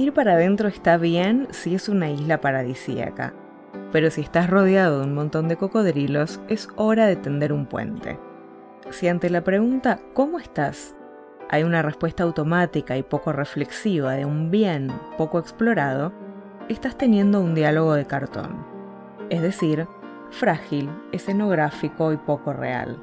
Ir para adentro está bien si es una isla paradisíaca, pero si estás rodeado de un montón de cocodrilos, es hora de tender un puente. Si ante la pregunta ¿cómo estás? hay una respuesta automática y poco reflexiva de un bien poco explorado, estás teniendo un diálogo de cartón. Es decir, frágil, escenográfico y poco real.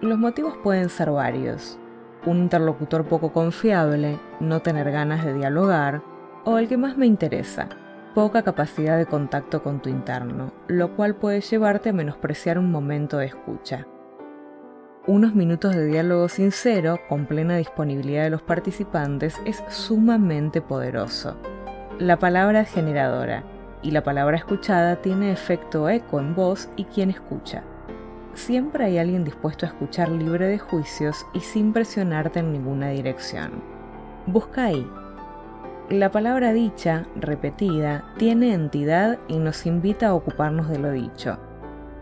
Los motivos pueden ser varios. Un interlocutor poco confiable, no tener ganas de dialogar, o el que más me interesa, poca capacidad de contacto con tu interno, lo cual puede llevarte a menospreciar un momento de escucha unos minutos de diálogo sincero con plena disponibilidad de los participantes es sumamente poderoso. La palabra es generadora y la palabra escuchada tiene efecto eco en voz y quien escucha. Siempre hay alguien dispuesto a escuchar libre de juicios y sin presionarte en ninguna dirección. Busca ahí. La palabra dicha, repetida, tiene entidad y nos invita a ocuparnos de lo dicho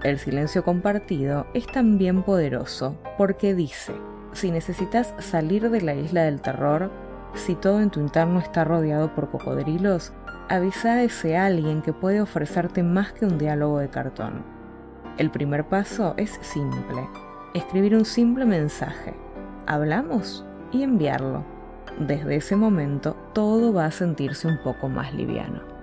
el silencio compartido es también poderoso porque dice, si necesitas salir de la isla del terror, si todo en tu interno está rodeado por cocodrilos, avisa a ese alguien que puede ofrecerte más que un diálogo de cartón. El primer paso es simple, escribir un simple mensaje, hablamos y enviarlo. Desde ese momento todo va a sentirse un poco más liviano.